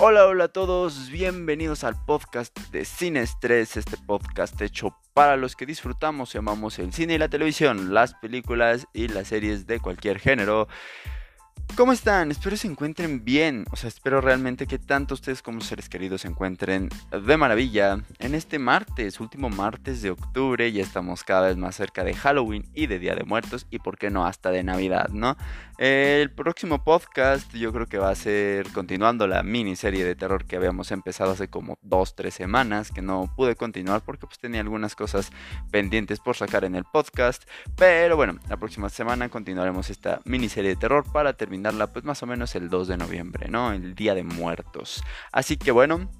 Hola, hola a todos, bienvenidos al podcast de Cine Estrés, este podcast hecho para los que disfrutamos y amamos el cine y la televisión, las películas y las series de cualquier género. ¿Cómo están? Espero se encuentren bien. O sea, espero realmente que tanto ustedes como seres queridos se encuentren de maravilla. En este martes, último martes de octubre, ya estamos cada vez más cerca de Halloween y de Día de Muertos y por qué no hasta de Navidad, ¿no? El próximo podcast yo creo que va a ser continuando la miniserie de terror que habíamos empezado hace como 2-3 semanas, que no pude continuar porque pues tenía algunas cosas pendientes por sacar en el podcast. Pero bueno, la próxima semana continuaremos esta miniserie de terror para terminar pues más o menos el 2 de noviembre, ¿no? El Día de Muertos. Así que bueno,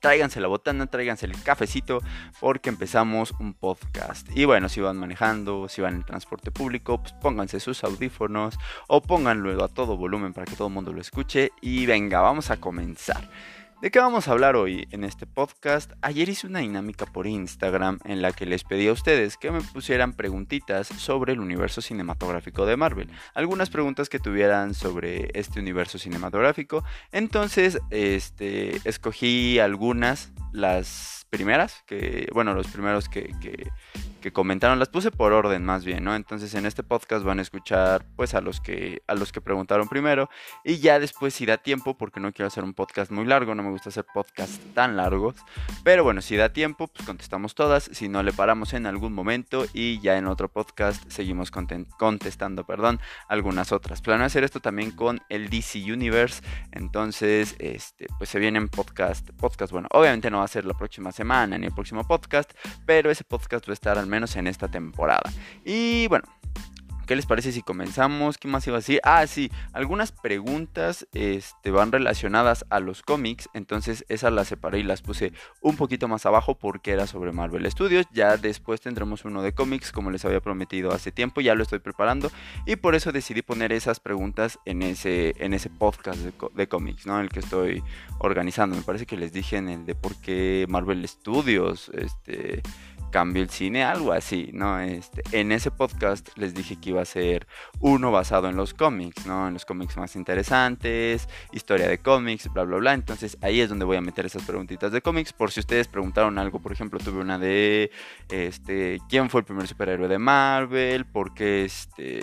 tráiganse la botana, tráiganse el cafecito, porque empezamos un podcast. Y bueno, si van manejando, si van en transporte público, pues pónganse sus audífonos o pónganlo a todo volumen para que todo el mundo lo escuche. Y venga, vamos a comenzar. ¿De qué vamos a hablar hoy en este podcast? Ayer hice una dinámica por Instagram en la que les pedí a ustedes que me pusieran preguntitas sobre el universo cinematográfico de Marvel. Algunas preguntas que tuvieran sobre este universo cinematográfico. Entonces, este, escogí algunas, las primeras, que, bueno, los primeros que, que que comentaron, las puse por orden más bien, ¿no? Entonces en este podcast van a escuchar pues a los que a los que preguntaron primero y ya después si da tiempo, porque no quiero hacer un podcast muy largo, no me gusta hacer podcasts tan largos, pero bueno, si da tiempo, pues contestamos todas, si no le paramos en algún momento y ya en otro podcast seguimos contestando, perdón, algunas otras. Planeo hacer esto también con el DC Universe, entonces este pues se vienen podcast, podcast, bueno, obviamente no va a ser la próxima semana ni el próximo podcast, pero ese podcast va a estar al menos en esta temporada. Y bueno, ¿Qué les parece si comenzamos? ¿Qué más iba a decir? Ah, sí, algunas preguntas este, van relacionadas a los cómics, entonces esas las separé y las puse un poquito más abajo porque era sobre Marvel Studios. Ya después tendremos uno de cómics, como les había prometido hace tiempo, ya lo estoy preparando y por eso decidí poner esas preguntas en ese, en ese podcast de, de cómics, ¿no? El que estoy organizando. Me parece que les dije en el de por qué Marvel Studios, este cambio el cine, algo así, ¿no? Este, en ese podcast les dije que iba a ser uno basado en los cómics, ¿no? En los cómics más interesantes, historia de cómics, bla, bla, bla. Entonces ahí es donde voy a meter esas preguntitas de cómics. Por si ustedes preguntaron algo, por ejemplo, tuve una de, este, ¿quién fue el primer superhéroe de Marvel? ¿Por qué, este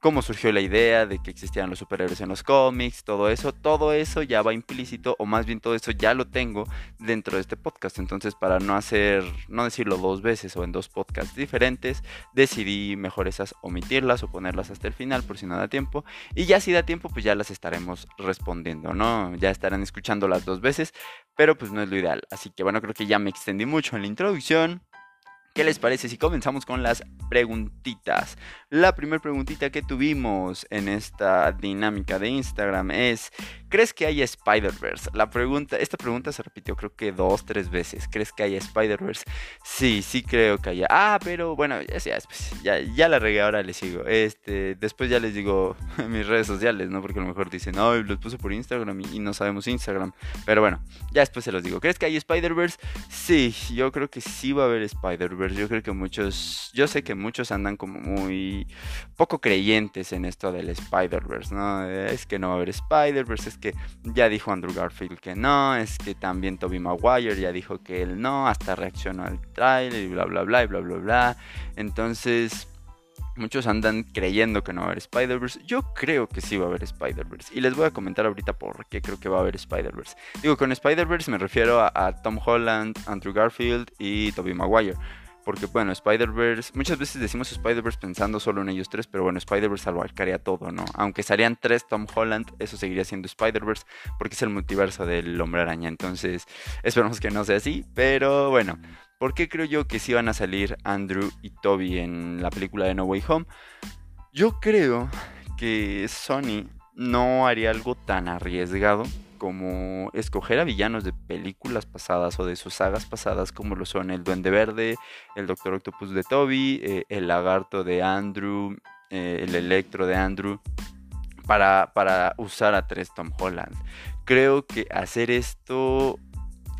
cómo surgió la idea de que existían los superhéroes en los cómics, todo eso, todo eso ya va implícito, o más bien todo eso ya lo tengo dentro de este podcast. Entonces, para no hacer, no decirlo dos veces o en dos podcasts diferentes, decidí mejor esas omitirlas o ponerlas hasta el final por si no da tiempo. Y ya si da tiempo, pues ya las estaremos respondiendo, ¿no? Ya estarán escuchando las dos veces, pero pues no es lo ideal. Así que bueno, creo que ya me extendí mucho en la introducción. ¿Qué les parece si comenzamos con las preguntitas? La primera preguntita que tuvimos en esta dinámica de Instagram es ¿Crees que haya Spider-Verse? La pregunta, esta pregunta se repitió creo que dos, tres veces. ¿Crees que haya Spider-Verse? Sí, sí creo que haya. Ah, pero bueno, ya, ya, ya, la regué, ahora les sigo. Este, después ya les digo mis redes sociales, ¿no? Porque a lo mejor dicen, no, los puse por Instagram y, no sabemos Instagram. Pero bueno, ya después se los digo. ¿Crees que hay Spider-Verse? Sí, yo creo que sí va a haber Spider-Verse. Yo creo que muchos, yo sé que muchos andan como muy poco creyentes en esto del Spider-Verse, ¿no? Es que no va a haber Spider-Verse, que ya dijo Andrew Garfield que no, es que también Toby Maguire ya dijo que él no, hasta reaccionó al trailer y bla bla bla y bla bla bla. Entonces, muchos andan creyendo que no va a haber Spider-Verse. Yo creo que sí va a haber Spider-Verse. Y les voy a comentar ahorita por qué creo que va a haber Spider-Verse. Digo, con Spider-Verse me refiero a Tom Holland, Andrew Garfield y Toby Maguire. Porque, bueno, Spider-Verse, muchas veces decimos Spider-Verse pensando solo en ellos tres, pero bueno, Spider-Verse abarcaría todo, ¿no? Aunque serían tres Tom Holland, eso seguiría siendo Spider-Verse, porque es el multiverso del hombre araña. Entonces, esperamos que no sea así, pero bueno. ¿Por qué creo yo que sí van a salir Andrew y Toby en la película de No Way Home? Yo creo que Sony no haría algo tan arriesgado como escoger a villanos de películas pasadas o de sus sagas pasadas como lo son el Duende Verde, el Doctor Octopus de Toby, eh, el Lagarto de Andrew, eh, el Electro de Andrew, para, para usar a tres Tom Holland. Creo que hacer esto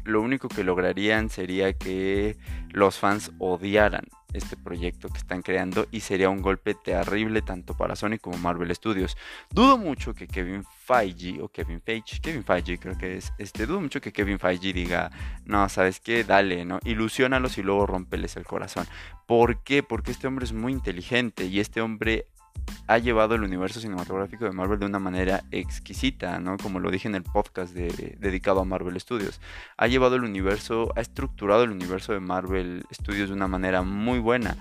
lo único que lograrían sería que los fans odiaran este proyecto que están creando y sería un golpe terrible tanto para Sony como Marvel Studios. Dudo mucho que Kevin Feige o Kevin Feige, Kevin Feige creo que es, este, dudo mucho que Kevin Feige diga, no, ¿sabes qué? Dale, ¿no? Ilusiónalos y luego rompeles el corazón. ¿Por qué? Porque este hombre es muy inteligente y este hombre ha llevado el universo cinematográfico de Marvel de una manera exquisita, ¿no? Como lo dije en el podcast dedicado a Marvel Studios. Ha llevado el universo, ha estructurado el universo de Marvel Studios de una manera muy buena,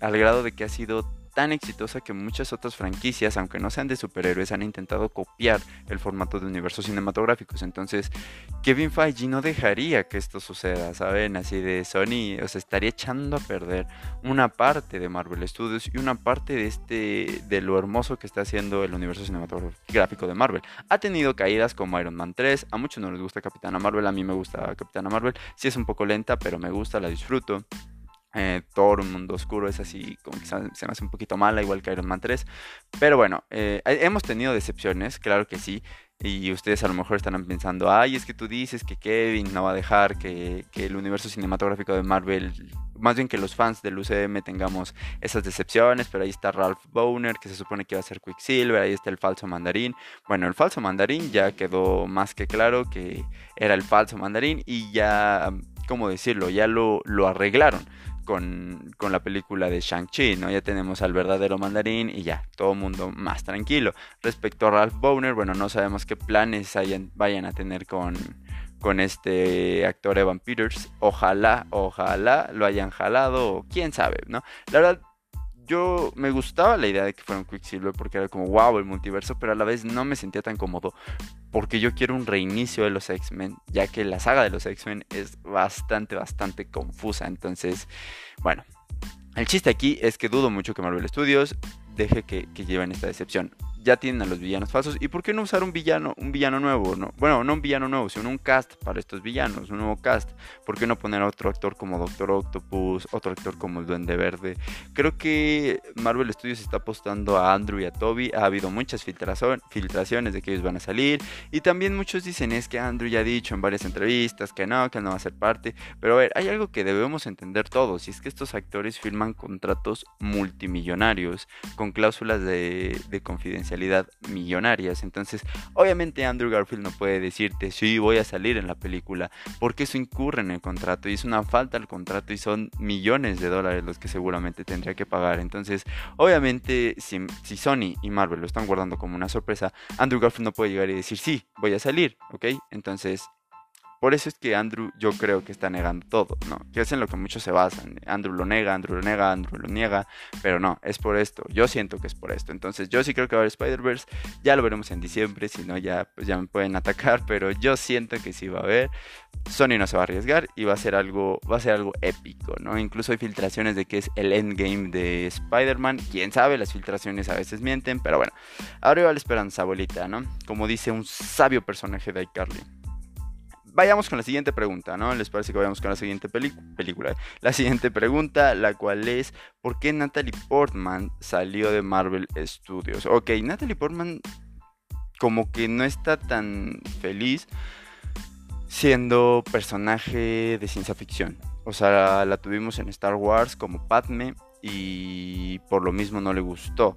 al grado de que ha sido tan exitosa que muchas otras franquicias, aunque no sean de superhéroes, han intentado copiar el formato de universos cinematográficos. Entonces, Kevin Feige no dejaría que esto suceda, ¿saben? Así de Sony, o sea, estaría echando a perder una parte de Marvel Studios y una parte de este, de lo hermoso que está haciendo el universo cinematográfico de Marvel. Ha tenido caídas como Iron Man 3, a muchos no les gusta Capitana Marvel, a mí me gusta Capitana Marvel, sí es un poco lenta, pero me gusta, la disfruto. Eh, Thor, un mundo oscuro, es así como que se me hace un poquito mala, igual que Iron Man 3. Pero bueno, eh, hemos tenido decepciones, claro que sí. Y ustedes a lo mejor estarán pensando, ay, es que tú dices que Kevin no va a dejar que, el universo cinematográfico de Marvel, más bien que los fans del UCM tengamos esas decepciones, pero ahí está Ralph Boner, que se supone que va a ser Quicksilver, ahí está el falso mandarín. Bueno, el falso mandarín ya quedó más que claro que era el falso mandarín y ya, ¿cómo decirlo? Ya lo, lo arreglaron con, la película de Shang-Chi, ¿no? Ya tenemos al verdadero mandarín y ya, todo mundo más tranquilo. Respecto a Ralph Bowner, bueno, no sabemos qué planes vayan a tener con, con este actor Evan Peters. Ojalá, ojalá lo hayan jalado, quién sabe, ¿no? La verdad, yo me gustaba la idea de que fuera un Quicksilver porque era como wow el multiverso, pero a la vez no me sentía tan cómodo porque yo quiero un reinicio de los X-Men, ya que la saga de los X-Men es bastante, bastante confusa. Entonces, bueno, el chiste aquí es que dudo mucho que Marvel Studios deje que, que lleven esta decepción ya tienen a los villanos falsos. ¿Y por qué no usar un villano, un villano nuevo? No, bueno, no un villano nuevo, sino un cast para estos villanos, un nuevo cast. ¿Por qué no poner a otro actor como Doctor Octopus, otro actor como el Duende Verde? Creo que Marvel Studios está apostando a Andrew y a Toby. Ha habido muchas filtraciones de que ellos van a salir. Y también muchos dicen es que Andrew ya ha dicho en varias entrevistas que no, que no va a ser parte. Pero a ver, hay algo que debemos entender todos. Y es que estos actores firman contratos multimillonarios con cláusulas de, de confidencialidad millonarias. Entonces, obviamente Andrew Garfield no puede decirte, sí, voy a salir en la película, porque eso incurre en el contrato y es una falta al contrato y son millones de dólares los que seguramente tendría que pagar. Entonces, obviamente, si, si Sony y Marvel lo están guardando como una sorpresa, Andrew Garfield no puede llegar y decir, sí, voy a salir, ¿ok? Entonces, por eso es que Andrew yo creo que está negando todo, ¿no? Que es en lo que muchos se basan. Andrew lo nega, Andrew lo nega, Andrew lo niega, pero no, es por esto. Yo siento que es por esto. Entonces yo sí creo que va a haber Spider-Verse. Ya lo veremos en diciembre, si no ya, pues ya me pueden atacar, pero yo siento que sí va a haber. Sony no se va a arriesgar y va a ser algo, va a ser algo épico, ¿no? Incluso hay filtraciones de que es el endgame de Spider-Man. Quién sabe, las filtraciones a veces mienten, pero bueno. Ahora va la esperanza, abuelita, ¿no? Como dice un sabio personaje de iCarly vayamos con la siguiente pregunta, ¿no? ¿Les parece que vayamos con la siguiente película? La siguiente pregunta, la cual es, ¿por qué Natalie Portman salió de Marvel Studios? Ok, Natalie Portman como que no está tan feliz siendo personaje de ciencia ficción. O sea, la tuvimos en Star Wars como Padme y por lo mismo no le gustó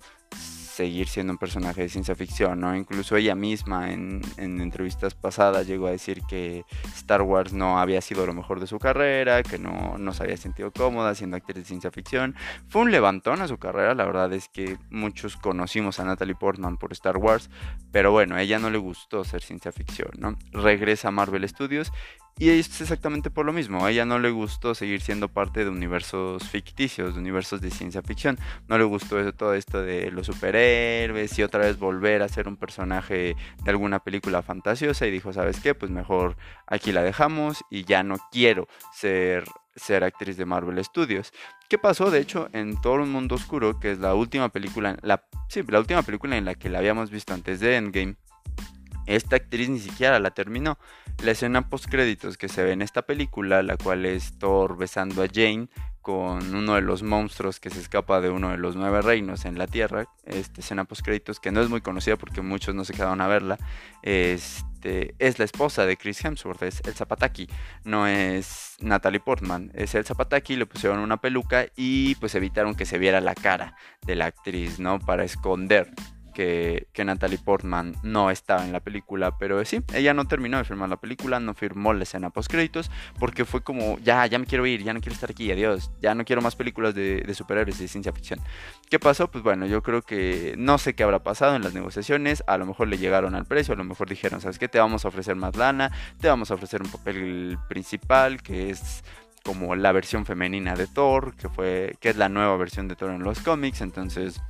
seguir siendo un personaje de ciencia ficción, ¿no? Incluso ella misma en, entrevistas pasadas llegó a decir que Star Wars no había sido lo mejor de su carrera, que no, no se había sentido cómoda siendo actriz de ciencia ficción. Fue un levantón a su carrera, la verdad es que muchos conocimos a Natalie Portman por Star Wars, pero bueno, a ella no le gustó ser ciencia ficción, ¿no? Regresa a Marvel Studios y es exactamente por lo mismo. A ella no le gustó seguir siendo parte de universos ficticios, de universos de ciencia ficción. No le gustó todo esto de los superhéroes y otra vez volver a ser un personaje de alguna película fantasiosa. Y dijo, ¿sabes qué? Pues mejor aquí la dejamos y ya no quiero ser, ser actriz de Marvel Studios. ¿Qué pasó? De hecho, en Todo un Mundo Oscuro, que es la última película, la, sí, la última película en la que la habíamos visto antes de Endgame esta actriz ni siquiera la terminó. La escena post créditos que se ve en esta película, la cual es Thor besando a Jane, con uno de los monstruos que se escapa de uno de los nueve reinos en la Tierra. Esta escena post créditos que no es muy conocida porque muchos no se quedaron a verla. Este, es la esposa de Chris Hemsworth, es el Zapataki. No es Natalie Portman, es el Zapataki. Le pusieron una peluca y pues evitaron que se viera la cara de la actriz, ¿no? Para esconder que, Natalie Portman no estaba en la película, pero sí, ella no terminó de filmar la película, no firmó la escena post créditos, porque fue como, ya, ya me quiero ir, ya no quiero estar aquí, adiós, ya no quiero más películas de, de superhéroes de ciencia ficción. ¿Qué pasó? Pues bueno, yo creo que no sé qué habrá pasado en las negociaciones, a lo mejor le llegaron al precio, a lo mejor dijeron, ¿sabes qué? Te vamos a ofrecer más lana, te vamos a ofrecer un papel principal que es como la versión femenina de Thor, que fue que es la nueva versión de Thor en los cómics, entonces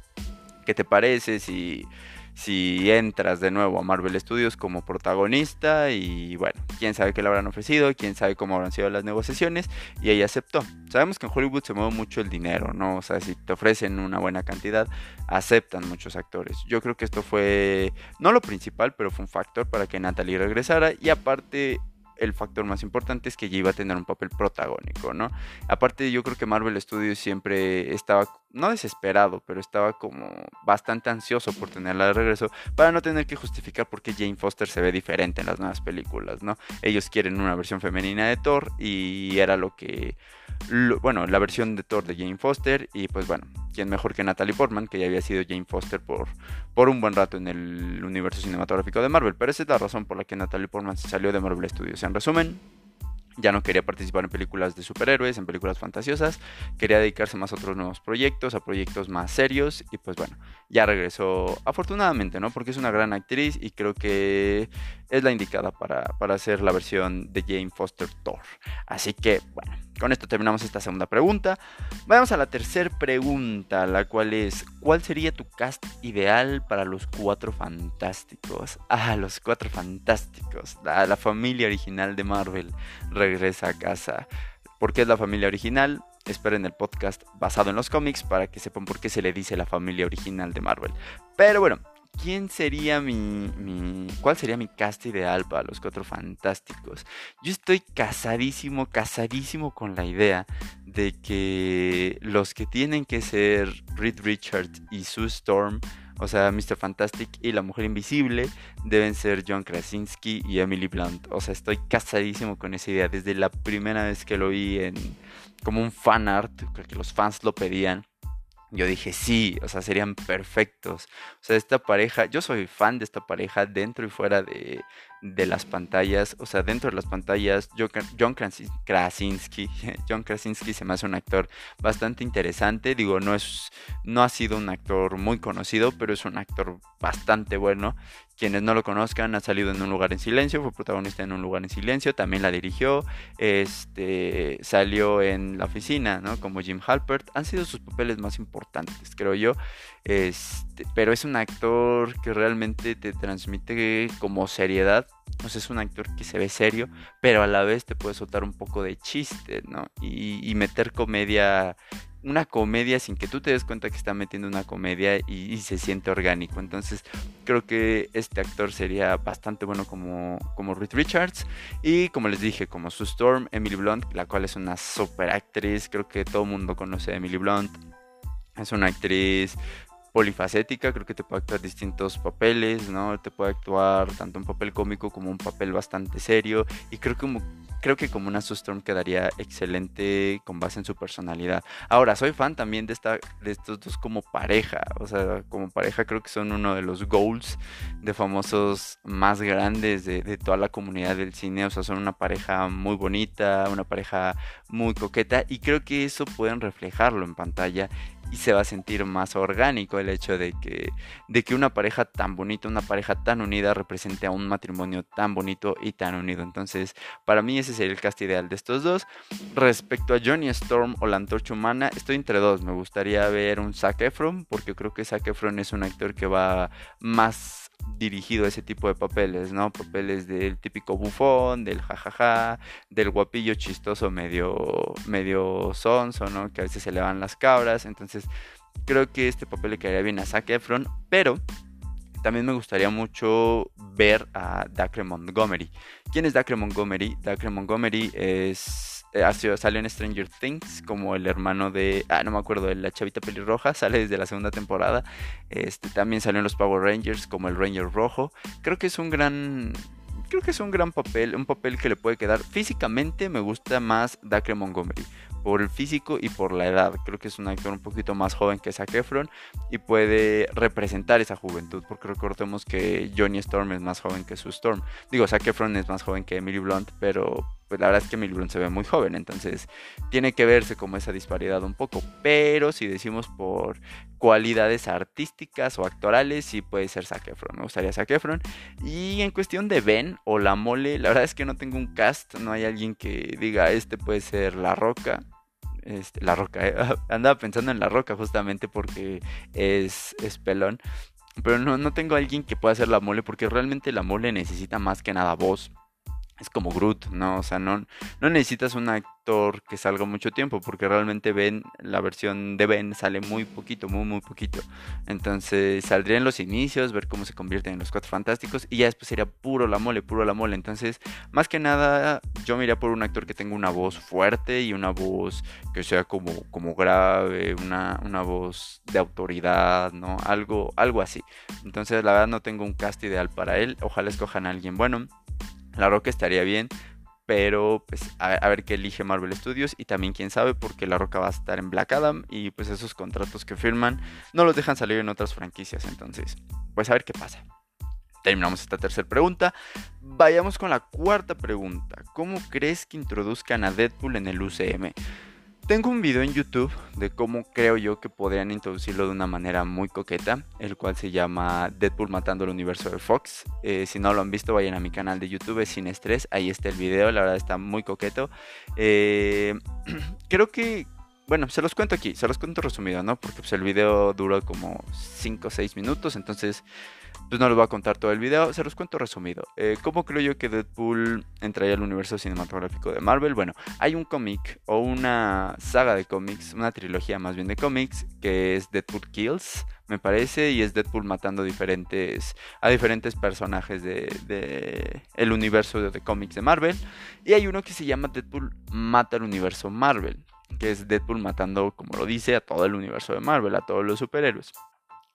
¿Qué te parece si, si entras de nuevo a Marvel Studios como protagonista? Y bueno, quién sabe qué le habrán ofrecido, quién sabe cómo habrán sido las negociaciones. Y ella aceptó. Sabemos que en Hollywood se mueve mucho el dinero, ¿no? O sea, si te ofrecen una buena cantidad, aceptan muchos actores. Yo creo que esto fue, no lo principal, pero fue un factor para que Natalie regresara. Y aparte, el factor más importante es que ella iba a tener un papel protagónico, ¿no? Aparte yo creo que Marvel Studios siempre estaba, no desesperado, pero estaba como bastante ansioso por tenerla de regreso para no tener que justificar por qué Jane Foster se ve diferente en las nuevas películas, ¿no? Ellos quieren una versión femenina de Thor y era lo que, bueno, la versión de Thor de Jane Foster y pues bueno, quién mejor que Natalie Portman, que ya había sido Jane Foster por, por un buen rato en el universo cinematográfico de Marvel. Pero esa es la razón por la que Natalie Portman se salió de Marvel Studios. En resumen, ya no quería participar en películas de superhéroes, en películas fantasiosas, quería dedicarse más a otros nuevos proyectos, a proyectos más serios y pues bueno, ya regresó afortunadamente, ¿no? Porque es una gran actriz y creo que es la indicada para, para hacer la versión de Jane Foster Thor. Así que bueno, con esto terminamos esta segunda pregunta. Vamos a la tercera pregunta, la cual es, ¿cuál sería tu cast ideal para los cuatro fantásticos? Ah, los cuatro fantásticos. La, la familia original de Marvel regresa a casa. ¿Por qué es la familia original? Esperen el podcast basado en los cómics para que sepan por qué se le dice la familia original de Marvel. Pero bueno, ¿quién sería mi, cuál sería mi cast ideal para los cuatro fantásticos? Yo estoy casadísimo, casadísimo con la idea de que los que tienen que ser Reed Richards y Sue Storm, o sea, Mr. Fantastic y la Mujer Invisible, deben ser John Krasinski y Emily Blunt. O sea, estoy casadísimo con esa idea. Desde la primera vez que lo vi en como un fan art, creo que los fans lo pedían yo dije, sí, o sea, serían perfectos. O sea, esta pareja, yo soy fan de esta pareja dentro y fuera de, de las pantallas. O sea, dentro de las pantallas, John Krasinski, John Krasinski se me hace un actor bastante interesante. Digo, no, es, no ha sido un actor muy conocido, pero es un actor bastante bueno. Quienes no lo conozcan, ha salido en un lugar en silencio, fue protagonista en un lugar en silencio, también la dirigió, este, salió en la oficina, ¿no? Como Jim Halpert. Han sido sus papeles más importantes, creo yo. Este, pero es un actor que realmente te transmite como seriedad. O sea, es un actor que se ve serio, pero a la vez te puede soltar un poco de chiste, ¿no? Y, y meter comedia una comedia sin que tú te des cuenta que está metiendo una comedia y, se siente orgánico. Entonces creo que este actor sería bastante bueno como, como Richards. Y como les dije, como su Storm, Emily Blunt, la cual es una super actriz. Creo que todo mundo conoce a Emily Blunt. Es una actriz polifacética, creo que te puede actuar distintos papeles, ¿no? Te puede actuar tanto un papel cómico como un papel bastante serio y creo que como, creo que como una Storm quedaría excelente con base en su personalidad. Ahora, soy fan también de esta de estos dos como pareja, o sea, como pareja creo que son uno de los goals de famosos más grandes de, de toda la comunidad del cine, o sea, son una pareja muy bonita, una pareja muy coqueta y creo que eso pueden reflejarlo en pantalla y se va a sentir más orgánico el hecho de que, de que una pareja tan bonita, una pareja tan unida represente a un matrimonio tan bonito y tan unido. Entonces, para mí ese sería el cast ideal de estos dos. Respecto a Johnny Storm o la antorcha humana, estoy entre dos. Me gustaría ver un Zac Efron, porque creo que Zac Efron es un actor que va más dirigido a ese tipo de papeles, ¿no? Papeles del típico bufón, del jajaja, del guapillo chistoso medio, medio sonso, ¿no? Que a veces se le van las cabras. Entonces, creo que este papel le quedaría bien a Zac Efron, pero también me gustaría mucho ver a Dacre Montgomery. ¿Quién es Dacre Montgomery? Dacre Montgomery es eh, salió en Stranger Things como el hermano de, ah, no me acuerdo, de la chavita pelirroja, sale desde la segunda temporada. Este, también salió en los Power Rangers como el Ranger Rojo. Creo que es un gran creo que es un gran papel, un papel que le puede quedar. Físicamente me gusta más Dacre Montgomery, por el físico y por la edad. Creo que es un actor un poquito más joven que Zac Efron y puede representar esa juventud, porque recordemos que Johnny Storm es más joven que su Storm. Digo, Zac Efron es más joven que Emily Blunt, pero pues la verdad es que Emily Blunt se ve muy joven, entonces tiene que verse como esa disparidad un poco. Pero si decimos por cualidades artísticas o actorales, sí puede ser Zac Efron. Me gustaría Zac Efron. Y en cuestión de Ben o La Mole, la verdad es que no tengo un cast, no hay alguien que diga, este puede ser La Roca. Este, la Roca, eh, andaba pensando en La Roca justamente porque es, es pelón. Pero no, no tengo alguien que pueda ser La Mole porque realmente La Mole necesita más que nada voz es como Groot, ¿no? O sea, no, no necesitas un actor que salga mucho tiempo, porque realmente Ben, la versión de Ben sale muy poquito, muy, muy poquito. Entonces saldría en los inicios, ver cómo se convierten en los cuatro fantásticos, y ya después sería puro la mole, puro la mole. Entonces, más que nada, yo me por un actor que tenga una voz fuerte y una voz que sea como, como grave, una, una voz de autoridad, ¿no? Algo, algo así. Entonces, la verdad, no tengo un cast ideal para él. Ojalá escojan a alguien bueno. La Roca estaría bien, pero pues a, ver qué elige Marvel Studios y también quién sabe porque La Roca va a estar en Black Adam y pues esos contratos que firman no los dejan salir en otras franquicias, entonces pues a ver qué pasa. Terminamos esta tercera pregunta. Vayamos con la cuarta pregunta. ¿Cómo crees que introduzcan a Deadpool en el UCM? Tengo un video en YouTube de cómo creo yo que podrían introducirlo de una manera muy coqueta, el cual se llama Deadpool matando el universo de Fox. Eh, si no lo han visto, vayan a mi canal de YouTube, sin estrés, ahí está el video, la verdad está muy coqueto. Eh, creo que, bueno, se los cuento aquí, se los cuento resumido, ¿no? Porque pues, el video duró como 5 o 6 minutos, entonces pues no les voy a contar todo el video, se los cuento resumido. Eh, ¿Cómo creo yo que Deadpool entraría al universo cinematográfico de Marvel? Bueno, hay un cómic o una saga de cómics, una trilogía más bien de cómics, que es Deadpool Kills, me parece, y es Deadpool matando diferentes, a diferentes personajes de, el universo de, de cómics de Marvel. Y hay uno que se llama Deadpool mata el universo Marvel, que es Deadpool matando, como lo dice, a todo el universo de Marvel, a todos los superhéroes.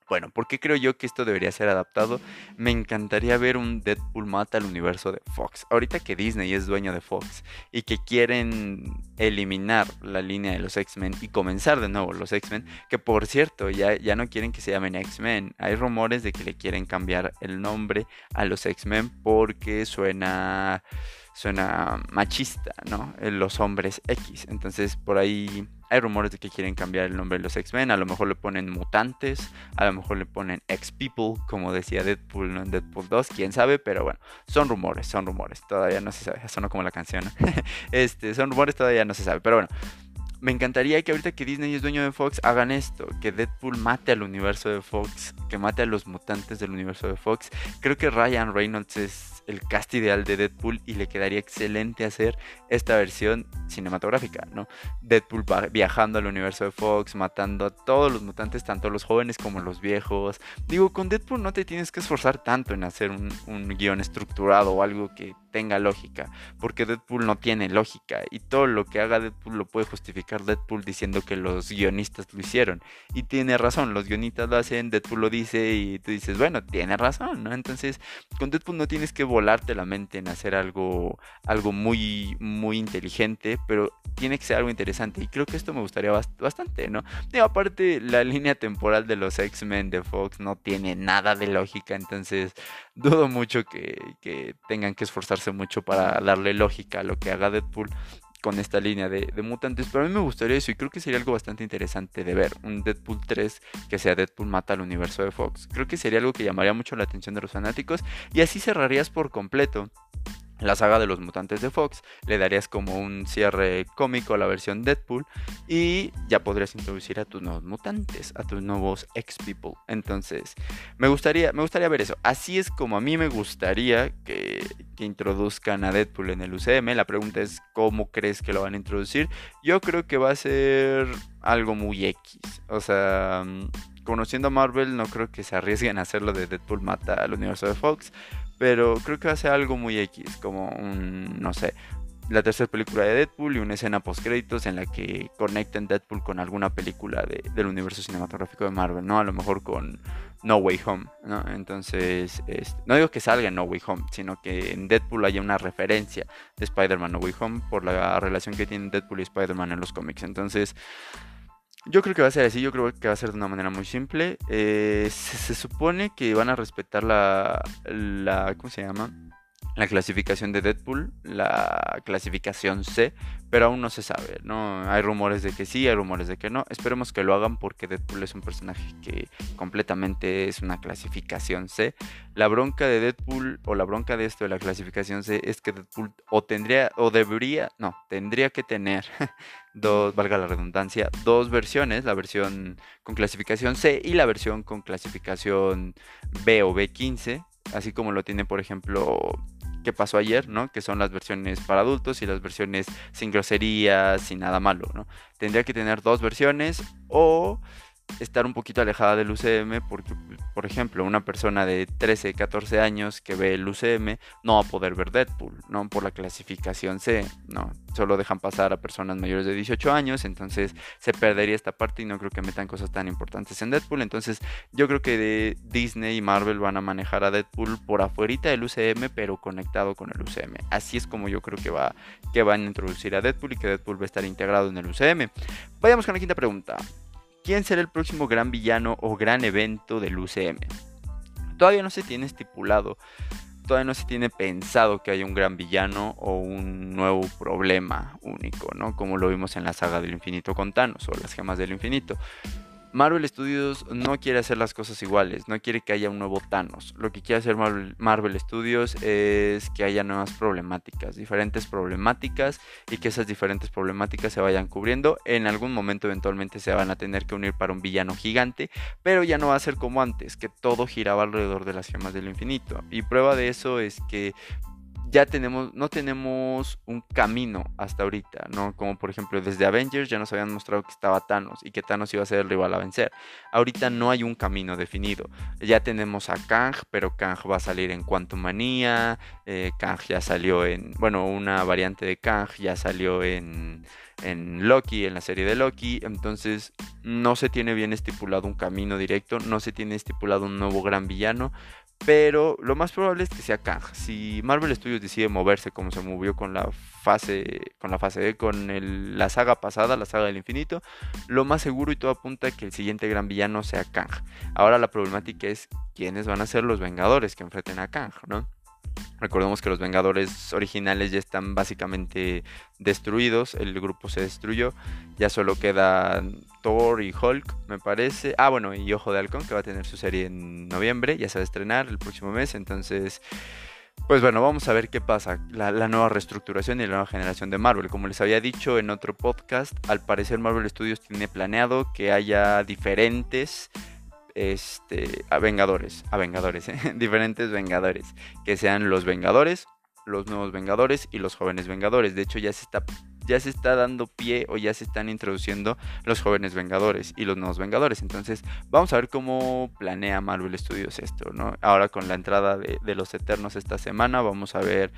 Bueno, ¿por qué creo yo que esto debería ser adaptado? Me encantaría ver un Deadpool mata al universo de Fox. Ahorita que Disney es dueño de Fox y que quieren eliminar la línea de los X-Men y comenzar de nuevo los X-Men, que por cierto ya, ya no quieren que se llamen X-Men. Hay rumores de que le quieren cambiar el nombre a los X-Men porque suena suena machista, ¿no? Los hombres X. Entonces por ahí hay rumores de que quieren cambiar el nombre de los X-Men. A lo mejor le ponen mutantes, a lo mejor le ponen X-People, como decía Deadpool en Deadpool 2, quién sabe, pero bueno, son rumores, son rumores. Todavía no se sabe, sonó como la canción. este, son rumores, todavía no se sabe, pero bueno. Me encantaría que ahorita que Disney es dueño de Fox hagan esto, que Deadpool mate al universo de Fox, que mate a los mutantes del universo de Fox. Creo que Ryan Reynolds es el cast ideal de Deadpool y le quedaría excelente hacer esta versión cinematográfica, ¿no? Deadpool viajando al universo de Fox, matando a todos los mutantes, tanto los jóvenes como los viejos. Digo, con Deadpool no te tienes que esforzar tanto en hacer un, un guion estructurado o algo que tenga lógica, porque Deadpool no tiene lógica y todo lo que haga Deadpool lo puede justificar Deadpool diciendo que los guionistas lo hicieron. Y tiene razón, los guionistas lo hacen, Deadpool lo dice y tú dices, bueno, tiene razón, ¿no? Entonces, con Deadpool no tienes que volarte la mente en hacer algo, algo muy, muy inteligente, pero tiene que ser algo interesante. Y creo que esto me gustaría bastante, ¿no? Y aparte, la línea temporal de los X-Men de Fox no tiene nada de lógica, entonces dudo mucho que, que tengan que esforzarse mucho para darle lógica a lo que haga Deadpool con esta línea de, mutantes, pero a mí me gustaría eso y creo que sería algo bastante interesante de ver, un Deadpool 3 que sea Deadpool mata al universo de Fox. Creo que sería algo que llamaría mucho la atención de los fanáticos y así cerrarías por completo la saga de los mutantes de Fox, le darías como un cierre cómico a la versión Deadpool y ya podrías introducir a tus nuevos mutantes, a tus nuevos X-People. Entonces, me gustaría, me gustaría ver eso. Así es como a mí me gustaría que, que introduzcan a Deadpool en el UCM. La pregunta es, ¿cómo crees que lo van a introducir? Yo creo que va a ser algo muy X. O sea conociendo a Marvel, no creo que se arriesguen a hacerlo de Deadpool mata al universo de Fox. Pero creo que va a ser algo muy X, como un, no sé, la tercera película de Deadpool y una escena post créditos en la que conecten Deadpool con alguna película del universo cinematográfico de Marvel, ¿no? A lo mejor con No Way Home, ¿no? Entonces, no digo que salga en No Way Home, sino que en Deadpool haya una referencia de Spider-Man No Way Home por la relación que tienen Deadpool y Spider-Man en los cómics. Entonces, yo creo que va a ser así, yo creo que va a ser de una manera muy simple. Eh, se, supone que van a respetar la, la ¿cómo se llama? La clasificación de Deadpool, la clasificación C, pero aún no se sabe, ¿no? Hay rumores de que sí, hay rumores de que no. Esperemos que lo hagan porque Deadpool es un personaje que completamente es una clasificación C. La bronca de Deadpool o la bronca de esto de la clasificación C es que Deadpool o tendría o debería, no, tendría que tener dos, valga la redundancia, dos versiones, la versión con clasificación C y la versión con clasificación B o B15, así como lo tiene por ejemplo que pasó ayer, ¿no? Que son las versiones para adultos y las versiones sin groserías, sin nada malo, ¿no? Tendría que tener dos versiones o estar un poquito alejada del UCM porque, por ejemplo, una persona de 13, 14 años que ve el UCM no va a poder ver Deadpool, ¿no? Por la clasificación C, ¿no? Solo dejan pasar a personas mayores de 18 años, entonces se perdería esta parte y no creo que metan cosas tan importantes en Deadpool. Entonces yo creo que de Disney y Marvel van a manejar a Deadpool por afuera del UCM, pero conectado con el UCM. Así es como yo creo que, va, que van a introducir a Deadpool y que Deadpool va a estar integrado en el UCM. Vayamos con la quinta pregunta. ¿Quién será el próximo gran villano o gran evento del UCM? Todavía no se tiene estipulado, todavía no se tiene pensado que haya un gran villano o un nuevo problema único, ¿no? Como lo vimos en la saga del infinito con Thanos o las gemas del infinito. Marvel Studios no quiere hacer las cosas iguales, no quiere que haya un nuevo Thanos. Lo que quiere hacer Marvel, Studios es que haya nuevas problemáticas, diferentes problemáticas y que esas diferentes problemáticas se vayan cubriendo. En algún momento eventualmente se van a tener que unir para un villano gigante, pero ya no va a ser como antes, que todo giraba alrededor de las gemas del infinito. Y prueba de eso es que ya tenemos, no tenemos un camino hasta ahorita, ¿no? Como por ejemplo desde Avengers ya nos habían mostrado que estaba Thanos y que Thanos iba a ser el rival a vencer. Ahorita no hay un camino definido. Ya tenemos a Kang, pero Kang va a salir en Quantum Manía, eh, Kang ya salió en, bueno, una variante de Kang ya salió en, en Loki, en la serie de Loki, entonces no se tiene bien estipulado un camino directo, no se tiene estipulado un nuevo gran villano, pero lo más probable es que sea Kang. Si Marvel Studios decide moverse como se movió con la fase, con la fase D, con la saga pasada, la saga del infinito, lo más seguro y todo apunta a que el siguiente gran villano sea Kang. Ahora la problemática es quiénes van a ser los Vengadores que enfrenten a Kang, ¿no? Recordemos que los Vengadores originales ya están básicamente destruidos, el grupo se destruyó, ya solo quedan Thor y Hulk, me parece. Ah, bueno, y Ojo de Halcón, que va a tener su serie en noviembre, ya se va a estrenar el próximo mes, entonces... Pues bueno, vamos a ver qué pasa, la, la, nueva reestructuración y la nueva generación de Marvel. Como les había dicho en otro podcast, al parecer Marvel Studios tiene planeado que haya diferentes este, a Vengadores, a Vengadores, ¿eh? diferentes Vengadores, que sean los Vengadores, los nuevos Vengadores y los jóvenes Vengadores. De hecho, ya se está ya se está dando pie o ya se están introduciendo los jóvenes Vengadores y los nuevos Vengadores. Entonces, vamos a ver cómo planea Marvel Studios esto, ¿no? Ahora con la entrada de, los Eternos esta semana, vamos a ver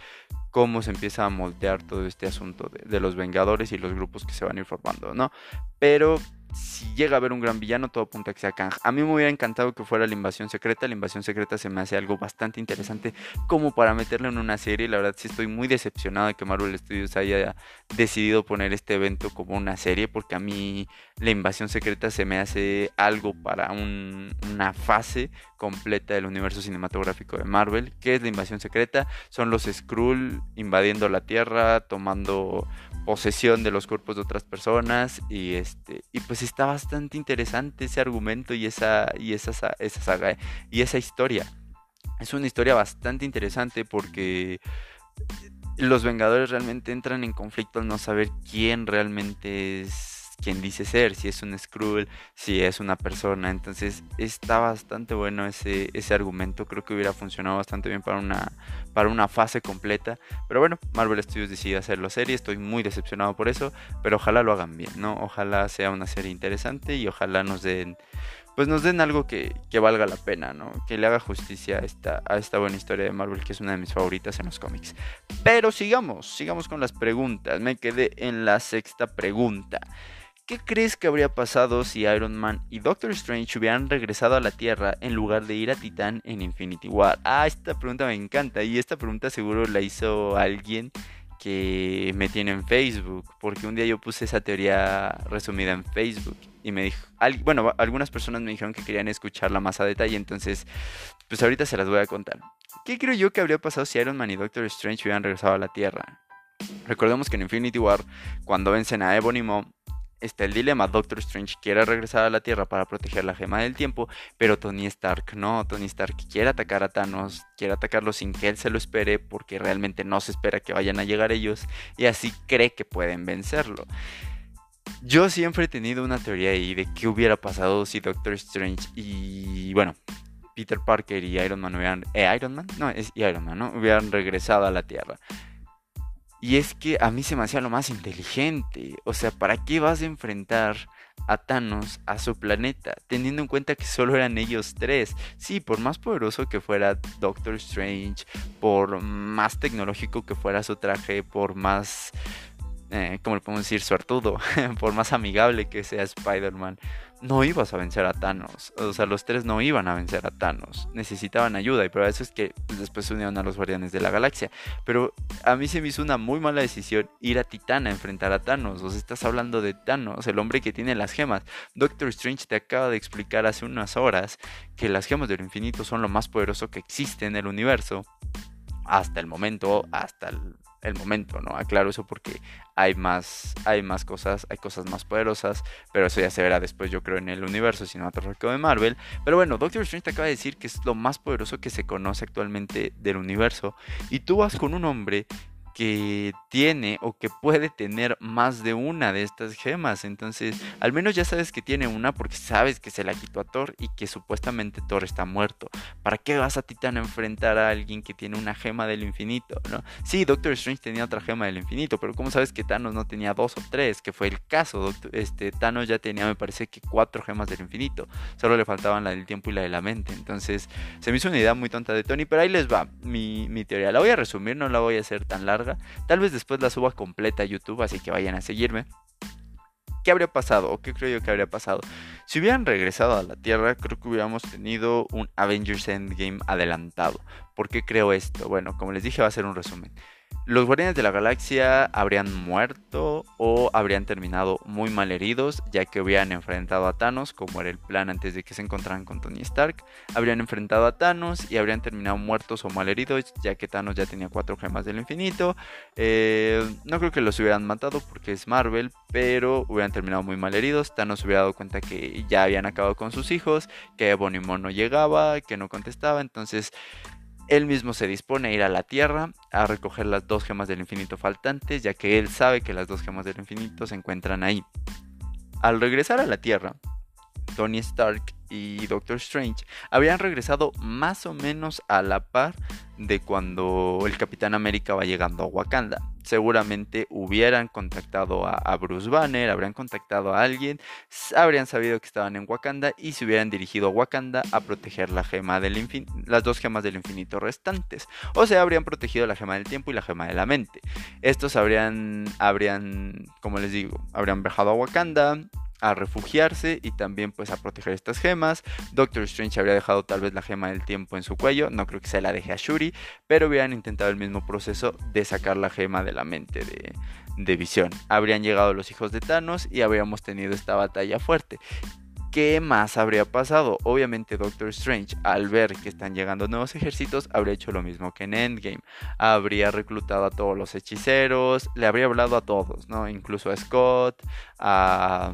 cómo se empieza a moldear todo este asunto de, de los Vengadores y los grupos que se van a ir formando, ¿no? Pero si llega a haber un gran villano, todo apunta a que sea Kang. A mí me hubiera encantado que fuera la invasión secreta. La invasión secreta se me hace algo bastante interesante como para meterlo en una serie. La verdad sí estoy muy decepcionado de que Marvel Studios haya decidido poner este evento como una serie porque a mí la invasión secreta se me hace algo para una fase completa del universo cinematográfico de Marvel. ¿Qué es la invasión secreta? Son los Skrull invadiendo la Tierra, tomando posesión de los cuerpos de otras personas y este y pues está bastante interesante ese argumento y esa y esa saga ¿eh? y esa historia. Es una historia bastante interesante porque los Vengadores realmente entran en conflicto al no saber quién realmente es quién dice ser, si es un Skrull, si es una persona. Entonces está bastante bueno ese, ese argumento. Creo que hubiera funcionado bastante bien para una, para una fase completa. Pero bueno, Marvel Studios decidió hacerlo serie. Estoy muy decepcionado por eso. Pero ojalá lo hagan bien, ¿no? Ojalá sea una serie interesante y ojalá nos den pues nos den algo que, valga la pena, ¿no? Que le haga justicia esta, a esta buena historia de Marvel, que es una de mis favoritas en los cómics. Pero sigamos, sigamos con las preguntas. Me quedé en la sexta pregunta. ¿Qué crees que habría pasado si Iron Man y Doctor Strange hubieran regresado a la Tierra en lugar de ir a Titán en Infinity War? Ah, esta pregunta me encanta y esta pregunta seguro la hizo alguien que me tiene en Facebook, porque un día yo puse esa teoría resumida en Facebook y me dijo, bueno, algunas personas me dijeron que querían escucharla más a detalle, entonces, pues ahorita se las voy a contar. ¿Qué creo yo que habría pasado si Iron Man y Doctor Strange hubieran regresado a la Tierra? Recordemos que en Infinity War, cuando vencen a Ebony Maw, está el dilema. Doctor Strange quiere regresar a la Tierra para proteger la gema del tiempo, pero Tony Stark no. Tony Stark quiere atacar a Thanos, quiere atacarlo sin que él se lo espere, porque realmente no se espera que vayan a llegar ellos, y así cree que pueden vencerlo. Yo siempre he tenido una teoría ahí de qué hubiera pasado si Doctor Strange y, bueno, Peter Parker y Iron Man hubieran... ¿Eh, Iron Man? No, es Iron Man, ¿no? Hubieran regresado a la Tierra. Y es que a mí se me hacía lo más inteligente. O sea, ¿para qué vas a enfrentar a Thanos a su planeta? Teniendo en cuenta que solo eran ellos tres. Sí, por más poderoso que fuera Doctor Strange, por más tecnológico que fuera su traje, por más eh, como le podemos decir, suertudo, por más amigable que sea Spider-Man, no ibas a vencer a Thanos. O sea, los tres no iban a vencer a Thanos. Necesitaban ayuda y por eso es que después se unieron a los Guardianes de la Galaxia. Pero a mí se me hizo una muy mala decisión ir a Titán a enfrentar a Thanos. O sea, estás hablando de Thanos, el hombre que tiene las gemas. Doctor Strange te acaba de explicar hace unas horas que las gemas del infinito son lo más poderoso que existe en el universo. Hasta el momento, hasta el el momento, ¿no? Aclaro eso porque hay más, hay más cosas, hay cosas más poderosas, pero eso ya se verá después, yo creo, en el universo cinematográfico de Marvel. Pero bueno, Doctor Strange te acaba de decir que es lo más poderoso que se conoce actualmente del universo, y tú vas con un hombre que tiene o que puede tener más de una de estas gemas. Entonces, al menos ya sabes que tiene una porque sabes que se la quitó a Thor y que supuestamente Thor está muerto. ¿Para qué vas a Titán a enfrentar a alguien que tiene una gema del infinito? ¿no? Sí, Doctor Strange tenía otra gema del infinito, pero ¿cómo sabes que Thanos no tenía dos o tres? Que fue el caso. este, Thanos ya tenía, me parece que cuatro gemas del infinito. Solo le faltaban la del tiempo y la de la mente. Entonces, se me hizo una idea muy tonta de Tony, pero ahí les va mi, mi teoría. La voy a resumir, no la voy a hacer tan larga Tal vez después la suba completa a YouTube, así que vayan a seguirme. ¿Qué habría pasado? ¿O qué creo yo que habría pasado? Si hubieran regresado a la Tierra, creo que hubiéramos tenido un Avengers Endgame adelantado. ¿Por qué creo esto? Bueno, como les dije, va a ser un resumen los Guardianes de la Galaxia habrían muerto o habrían terminado muy mal heridos, ya que hubieran enfrentado a Thanos, como era el plan antes de que se encontraran con Tony Stark. Habrían enfrentado a Thanos y habrían terminado muertos o mal heridos, ya que Thanos ya tenía cuatro gemas del infinito. Eh, no creo que los hubieran matado porque es Marvel, pero hubieran terminado muy mal heridos. Thanos hubiera dado cuenta que ya habían acabado con sus hijos, que Bonimon no llegaba, que no contestaba, entonces él mismo se dispone a ir a la Tierra a recoger las dos gemas del infinito faltantes, ya que él sabe que las dos gemas del infinito se encuentran ahí. Al regresar a la Tierra, Tony Stark y Doctor Strange habían regresado más o menos a la par de cuando el Capitán América va llegando a Wakanda. Seguramente hubieran contactado a, Bruce Banner, habrían contactado a alguien, habrían sabido que estaban en Wakanda y se hubieran dirigido a Wakanda a proteger la gema del las dos gemas del infinito restantes. O sea, habrían protegido la gema del tiempo y la gema de la mente. Estos habrían, habrían, como les digo, habrían viajado a Wakanda, a refugiarse y también pues a proteger estas gemas. Doctor Strange habría dejado tal vez la gema del tiempo en su cuello, no creo que se la deje a Shuri, pero hubieran intentado el mismo proceso de sacar la gema de la mente de, de Visión. Habrían llegado los hijos de Thanos y habríamos tenido esta batalla fuerte. ¿Qué más habría pasado? Obviamente Doctor Strange, al ver que están llegando nuevos ejércitos, habría hecho lo mismo que en Endgame. Habría reclutado a todos los hechiceros, le habría hablado a todos, ¿no? Incluso a Scott, a,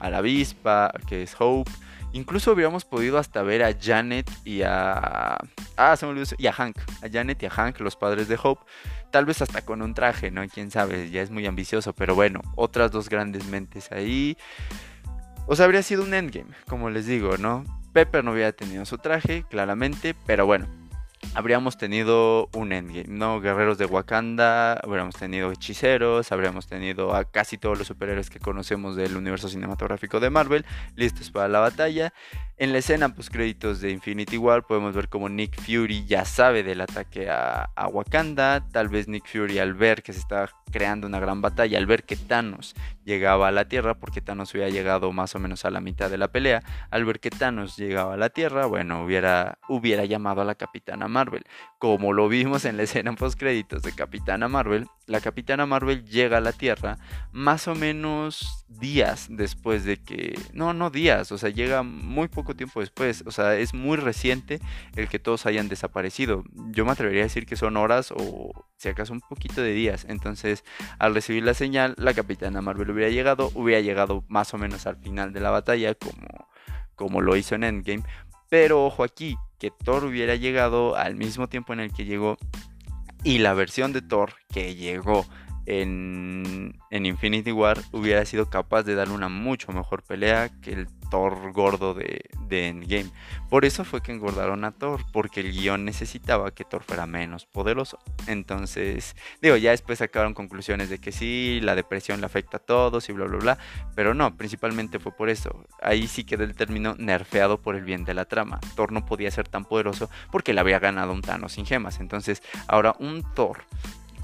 la avispa, que es Hope. Incluso habríamos podido hasta ver a Janet y a... Ah, se me olvidó. Y a Hank. A Janet y a Hank, los padres de Hope. Tal vez hasta con un traje, ¿no? Quién sabe, ya es muy ambicioso. Pero bueno, otras dos grandes mentes ahí. O sea, habría sido un endgame, como les digo, ¿no? Pepper no hubiera tenido su traje, claramente, pero bueno. habríamos tenido un endgame, ¿no? Guerreros de Wakanda, habríamos tenido hechiceros, habríamos tenido a casi todos los superhéroes que conocemos del universo cinematográfico de Marvel listos para la batalla. En la escena post créditos de Infinity War podemos ver como Nick Fury ya sabe del ataque a, a, Wakanda. Tal vez Nick Fury al ver que se está creando una gran batalla, al ver que Thanos llegaba a la Tierra, porque Thanos hubiera llegado más o menos a la mitad de la pelea, al ver que Thanos llegaba a la Tierra, bueno, hubiera, hubiera llamado a la Capitana Marvel. Como lo vimos en la escena post créditos de Capitana Marvel, la Capitana Marvel llega a la Tierra más o menos días después de que... No, no días, o sea, llega muy poco tiempo después, o sea, es muy reciente el que todos hayan desaparecido. Yo me atrevería a decir que son horas o si acaso un poquito de días. Entonces, al recibir la señal, la Capitana Marvel hubiera llegado, hubiera llegado más o menos al final de la batalla como, como lo hizo en Endgame. Pero ojo aquí, que Thor hubiera llegado al mismo tiempo en el que llegó y la versión de Thor que llegó en, en, Infinity War hubiera sido capaz de darle una mucho mejor pelea que el Thor gordo de, Endgame. Por eso fue que engordaron a Thor, porque el guion necesitaba que Thor fuera menos poderoso. Entonces, digo, ya después sacaron conclusiones de que sí, la depresión le afecta a todos y bla, bla, bla. Pero no, principalmente fue por eso. Ahí sí quedó el término nerfeado por el bien de la trama. Thor no podía ser tan poderoso porque le había ganado un Thanos sin gemas. Entonces, ahora un Thor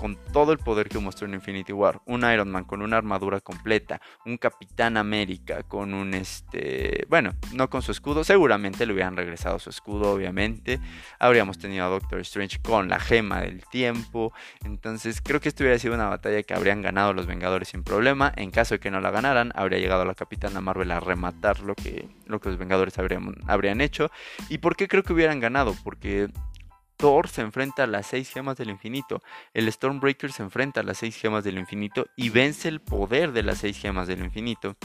con todo el poder que mostró en Infinity War, un Iron Man con una armadura completa, un Capitán América con un este, bueno, no con su escudo, seguramente le hubieran regresado su escudo, obviamente. Habríamos tenido a Doctor Strange con la gema del tiempo. Entonces, creo que esto hubiera sido una batalla que habrían ganado los Vengadores sin problema. En caso de que no la ganaran, habría llegado la Capitana Marvel a rematar lo que, lo que los Vengadores habrían, habrían hecho. ¿Y por qué creo que hubieran ganado? Porque Thor se enfrenta a las seis gemas del infinito. El Stormbreaker se enfrenta a las seis gemas del infinito y vence el poder de las seis gemas del infinito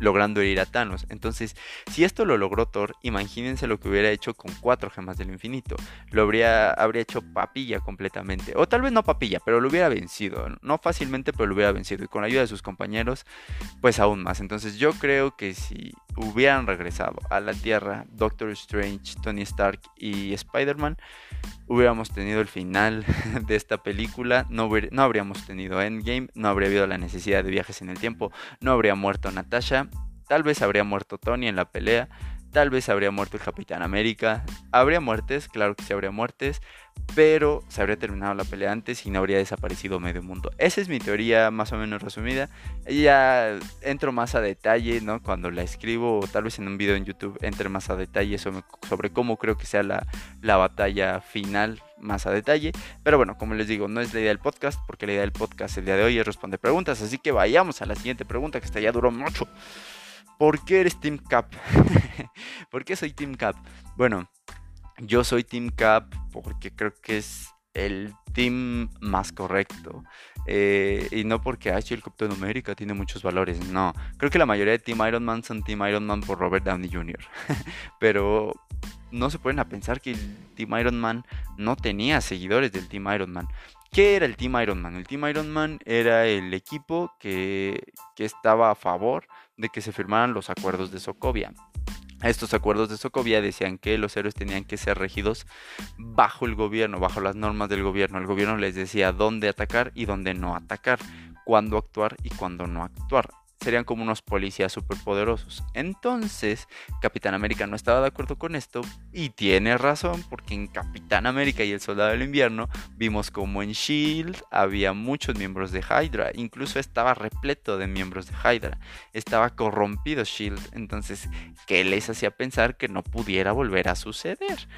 logrando herir a Thanos. Entonces, si esto lo logró Thor, imagínense lo que hubiera hecho con cuatro gemas del infinito. Lo habría, habría hecho papilla completamente. O tal vez no papilla, pero lo hubiera vencido. No fácilmente, pero lo hubiera vencido. Y con la ayuda de sus compañeros, pues aún más. Entonces yo creo que si hubieran regresado a la Tierra Doctor Strange, Tony Stark y Spider-Man, hubiéramos tenido el final de esta película. No, no habríamos tenido Endgame, no habría habido la necesidad de viajes en el tiempo, no habría muerto Natasha Tal vez habría muerto Tony en la pelea, tal vez habría muerto el Capitán América. Habría muertes, claro que sí habría muertes, pero se habría terminado la pelea antes y no habría desaparecido medio mundo. Esa es mi teoría más o menos resumida. Ya entro más a detalle, ¿no? Cuando la escribo o tal vez en un video en YouTube entre más a detalle sobre, cómo creo que sea la, la batalla final más a detalle. Pero bueno, como les digo, no es la idea del podcast, porque la idea del podcast el día de hoy es responder preguntas. Así que vayamos a la siguiente pregunta, que esta ya duró mucho. ¿Por qué eres Team Cap? ¿Por qué soy Team Cap? Bueno, yo soy Team Cap porque creo que es el team más correcto. Eh, y no porque H el Capitán América tiene muchos valores, no. Creo que la mayoría de Team Iron Man son Team Iron Man por Robert Downey Jr. Pero no se pueden pensar que el Team Iron Man no tenía seguidores del Team Iron Man. ¿Qué era el Team Iron Man? El Team Iron Man era el equipo que, que estaba a favor de que se firmaran los acuerdos de Sokovia. Estos acuerdos de Sokovia decían que los héroes tenían que ser regidos bajo el gobierno, bajo las normas del gobierno. El gobierno les decía dónde atacar y dónde no atacar, cuándo actuar y cuándo no actuar serían como unos policías superpoderosos. Entonces, Capitán América no estaba de acuerdo con esto y tiene razón porque en Capitán América y el Soldado del Invierno vimos como en Shield había muchos miembros de Hydra, incluso estaba repleto de miembros de Hydra, estaba corrompido Shield, entonces, ¿qué les hacía pensar que no pudiera volver a suceder?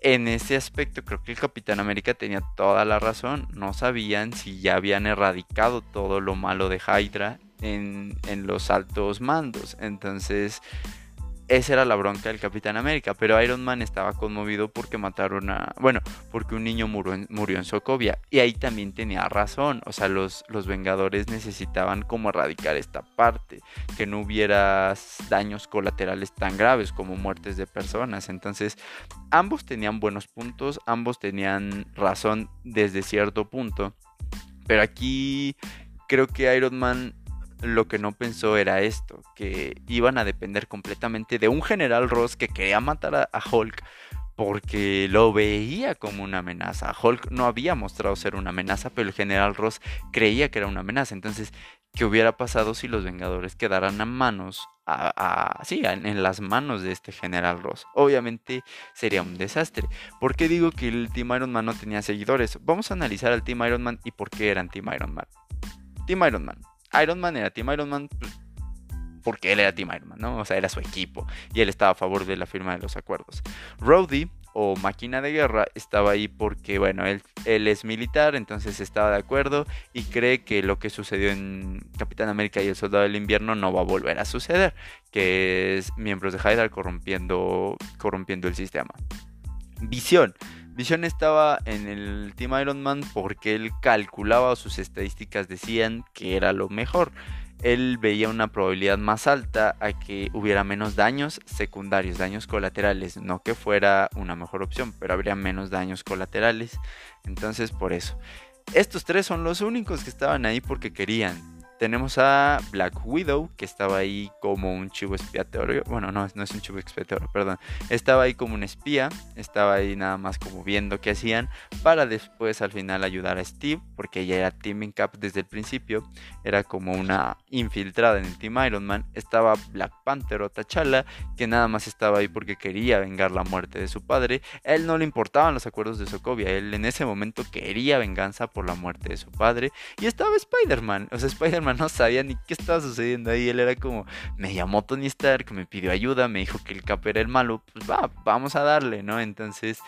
en ese aspecto creo que el Capitán América tenía toda la razón. No sabían si ya habían erradicado todo lo malo de Hydra en, los altos mandos. Entonces, esa era la bronca del Capitán América. Pero Iron Man estaba conmovido porque mataron a. Bueno, porque un niño murió en, murió en Sokovia. Y ahí también tenía razón. O sea, los, los Vengadores necesitaban como erradicar esta parte. Que no hubiera daños colaterales tan graves como muertes de personas. Entonces, ambos tenían buenos puntos. Ambos tenían razón desde cierto punto. Pero aquí creo que Iron Man lo que no pensó era esto, que iban a depender completamente de un general Ross que quería matar a, Hulk porque lo veía como una amenaza. Hulk no había mostrado ser una amenaza, pero el general Ross creía que era una amenaza. Entonces, ¿qué hubiera pasado si los Vengadores quedaran a manos, a, sí, en las manos de este general Ross? Obviamente sería un desastre. ¿Por qué digo que el Team Iron Man no tenía seguidores? Vamos a analizar al Team Iron Man y por qué eran Team Iron Man. Team Iron Man. Iron Man era Team Iron Man pues, porque él era Team Iron Man, ¿no? O sea, era su equipo y él estaba a favor de la firma de los acuerdos. Rhodey o máquina de guerra estaba ahí porque, bueno, él, él es militar, entonces estaba de acuerdo y cree que lo que sucedió en Capitán América y el Soldado del Invierno no va a volver a suceder, que es miembros de Hydra corrompiendo, corrompiendo el sistema. Visión. Visión estaba en el Team Iron Man porque él calculaba, sus estadísticas decían que era lo mejor él veía una probabilidad más alta a que hubiera menos daños secundarios, daños colaterales, no que fuera una mejor opción, pero habría menos daños colaterales. Entonces, por eso. Estos tres son los únicos que estaban ahí porque querían. Tenemos a Black Widow, que estaba ahí como un chivo expiatorio. Bueno, no, no es un chivo expiatorio, perdón. Estaba ahí como un espía. Estaba ahí nada más como viendo qué hacían. Para después al final ayudar a Steve. Porque ella era Teaming Cap desde el principio. Era como una infiltrada en el Team Iron Man. Estaba Black Panther o T'Challa. Que nada más estaba ahí porque quería vengar la muerte de su padre. Él no le importaban los acuerdos de Sokovia. Él en ese momento quería venganza por la muerte de su padre. Y estaba Spider-Man. O sea, Spider-Man no sabía ni qué estaba sucediendo ahí. Él era como, me llamó Tony Stark, me pidió ayuda, me dijo que el Cap era el malo, pues va, vamos a darle, ¿no? Entonces,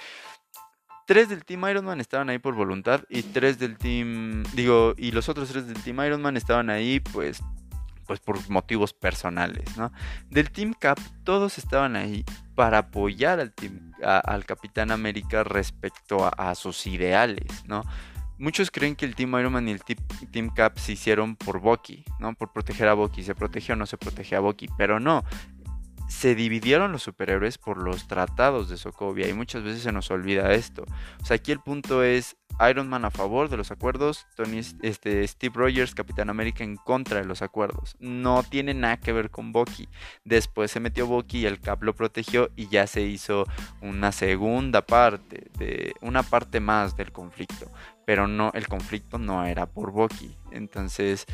tres del Team Iron Man estaban ahí por voluntad y tres del Team, digo, y los otros tres del Team Iron Man estaban ahí, pues, pues por motivos personales, ¿no? Del Team Cap, todos estaban ahí para apoyar al, team, al Capitán América respecto a, a sus ideales, ¿no? Muchos creen que el Team Iron Man y el Team Cap se hicieron por Bucky, ¿no? Por proteger a Bucky. ¿Se protegió o no se protegió a Bucky? Pero no. Se dividieron los superhéroes por los tratados de Sokovia y muchas veces se nos olvida esto. O sea, aquí el punto es Iron Man a favor de los acuerdos, Tony, este, Steve Rogers, Capitán América en contra de los acuerdos. No tiene nada que ver con Bucky. Después se metió Bucky y el Cap lo protegió y ya se hizo una segunda parte, de una parte más del conflicto. Pero no, el conflicto no era por Bucky. Entonces,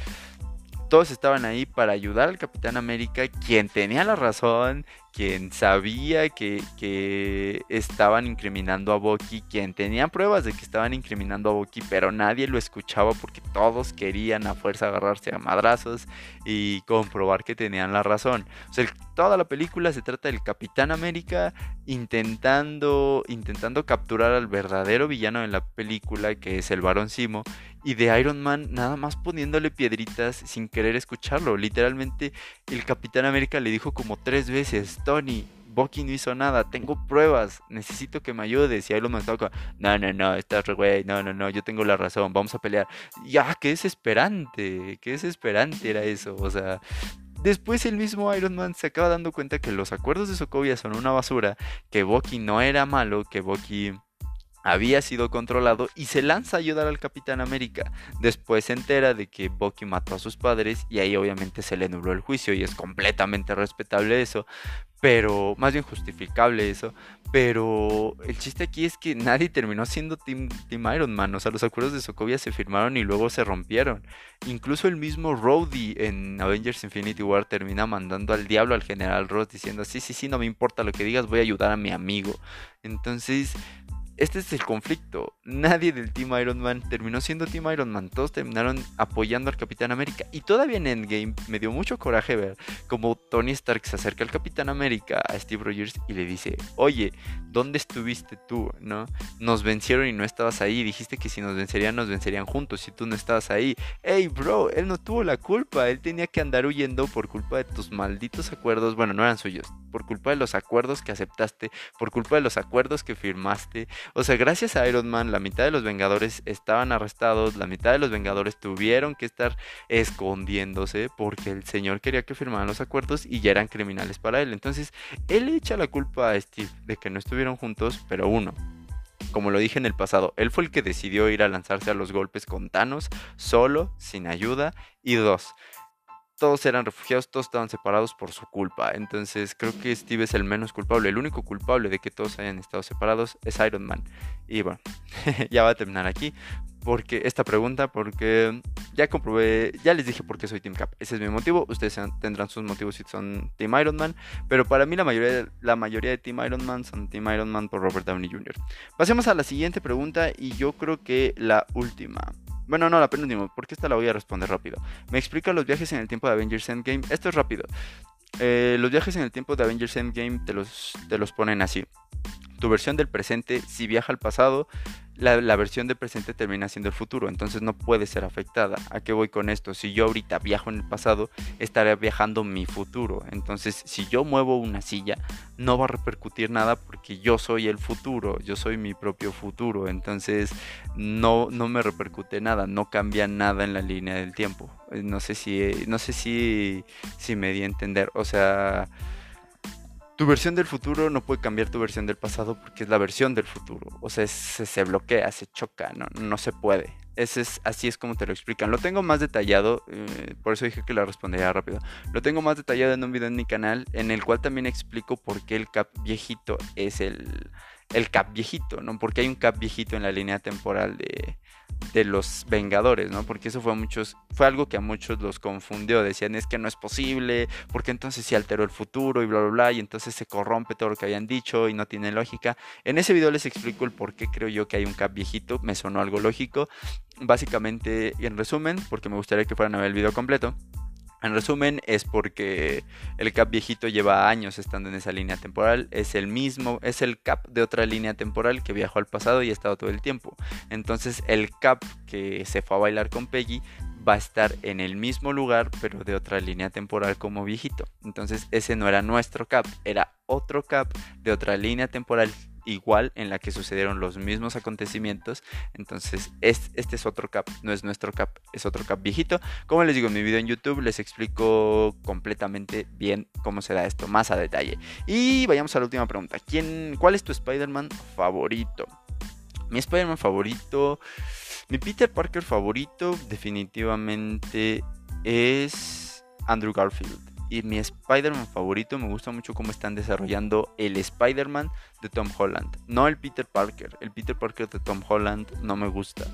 todos estaban ahí para ayudar al Capitán América, quien tenía la razón, quien sabía que, estaban incriminando a Bucky, quien tenía pruebas de que estaban incriminando a Bucky, pero nadie lo escuchaba porque todos querían a fuerza agarrarse a madrazos y comprobar que tenían la razón. O sea, toda la película se trata del Capitán América intentando, intentando capturar al verdadero villano de la película, que es el Barón Simo, y de Iron Man nada más poniéndole piedritas sin querer escucharlo. Literalmente el Capitán América le dijo como tres veces, Tony, Bucky no hizo nada, tengo pruebas, necesito que me ayudes. Y ahí lo toca, no, no, no, estás re güey, no, no, no, yo tengo la razón, vamos a pelear. Ya, qué desesperante, qué desesperante era eso, o sea. Después el mismo Iron Man se acaba dando cuenta que los acuerdos de Sokovia son una basura, que Bucky no era malo, que Bucky había sido controlado y se lanza a ayudar al Capitán América. Después se entera de que Bucky mató a sus padres y ahí obviamente se le nubló el juicio y es completamente respetable eso, pero más bien justificable eso. Pero el chiste aquí es que nadie terminó siendo Team, Iron Man. O sea, los acuerdos de Sokovia se firmaron y luego se rompieron. Incluso el mismo Rhodey en Avengers Infinity War termina mandando al diablo al general Ross diciendo, sí, sí, sí, no me importa lo que digas, voy a ayudar a mi amigo. Entonces, este es el conflicto. Nadie del Team Iron Man terminó siendo Team Iron Man. Todos terminaron apoyando al Capitán América. Y todavía en Endgame me dio mucho coraje ver como Tony Stark se acerca al Capitán América a Steve Rogers y le dice, oye, ¿dónde estuviste tú? ¿No? Nos vencieron y no estabas ahí. Dijiste que si nos vencerían, nos vencerían juntos y tú no estabas ahí. Hey, bro, él no tuvo la culpa. Él tenía que andar huyendo por culpa de tus malditos acuerdos. Bueno, no eran suyos. Por culpa de los acuerdos que aceptaste. Por culpa de los acuerdos que firmaste o sea, gracias a Iron Man, la mitad de los Vengadores estaban arrestados, la mitad de los Vengadores tuvieron que estar escondiéndose porque el señor quería que firmaran los acuerdos y ya eran criminales para él. Entonces, él echa la culpa a Steve de que no estuvieron juntos, pero uno, como lo dije en el pasado, él fue el que decidió ir a lanzarse a los golpes con Thanos, solo, sin ayuda. Y dos, todos eran refugiados, todos estaban separados por su culpa. Entonces creo que Steve es el menos culpable. El único culpable de que todos hayan estado separados es Iron Man. Y bueno, ya va a terminar aquí. Porque esta pregunta, porque ya comprobé, ya les dije por qué soy Team Cap. Ese es mi motivo. Ustedes tendrán sus motivos si son Team Iron Man. Pero para mí la mayoría, la mayoría de Team Iron Man son Team Iron Man por Robert Downey Jr. Pasemos a la siguiente pregunta y yo creo que la última. Bueno, no, la penúltima, porque esta la voy a responder rápido. Me explica los viajes en el tiempo de Avengers Endgame. Esto es rápido. Eh, los viajes en el tiempo de Avengers Endgame te los, te los ponen así. Tu versión del presente, si viaja al pasado, la, versión de presente termina siendo el futuro, entonces no puede ser afectada. ¿A qué voy con esto? Si yo ahorita viajo en el pasado, estaré viajando mi futuro. Entonces, si yo muevo una silla, no va a repercutir nada porque yo soy el futuro, yo soy mi propio futuro. Entonces, no, no me repercute nada, no cambia nada en la línea del tiempo. No sé si, no sé si, si me di a entender. O sea tu versión del futuro no puede cambiar tu versión del pasado porque es la versión del futuro. O sea, se, bloquea, se choca, no, no se puede. Ese es, así es como te lo explican. Lo tengo más detallado, eh, por eso dije que la respondería rápido. Lo tengo más detallado en un video en mi canal, en el cual también explico por qué el cap viejito es el, el cap viejito, ¿no? Porque hay un cap viejito en la línea temporal de, de los Vengadores, ¿no? Porque eso fue muchos, fue algo que a muchos los confundió, decían es que no es posible, porque entonces se alteró el futuro y bla bla bla, y entonces se corrompe todo lo que habían dicho y no tiene lógica. En ese video les explico el por qué creo yo que hay un cap viejito, me sonó algo lógico. Básicamente, en resumen, porque me gustaría que fueran a ver el video completo. En resumen, es porque el Cap viejito lleva años estando en esa línea temporal. Es el mismo, es el Cap de otra línea temporal que viajó al pasado y ha estado todo el tiempo. Entonces, el Cap que se fue a bailar con Peggy va a estar en el mismo lugar, pero de otra línea temporal como viejito. Entonces, ese no era nuestro Cap, era otro Cap de otra línea temporal igual en la que sucedieron los mismos acontecimientos. Entonces, este, es otro cap, no es nuestro cap, es otro cap viejito. Como les digo en mi video en YouTube, les explico completamente bien cómo se da esto, más a detalle. Y vayamos a la última pregunta. ¿Quién, ¿Cuál es tu Spider-Man favorito? Mi Spider-Man favorito, mi Peter Parker favorito definitivamente es Andrew Garfield y mi Spider-Man favorito. Me gusta mucho cómo están desarrollando el Spider-Man de Tom Holland. No el Peter Parker. El Peter Parker de Tom Holland no me gusta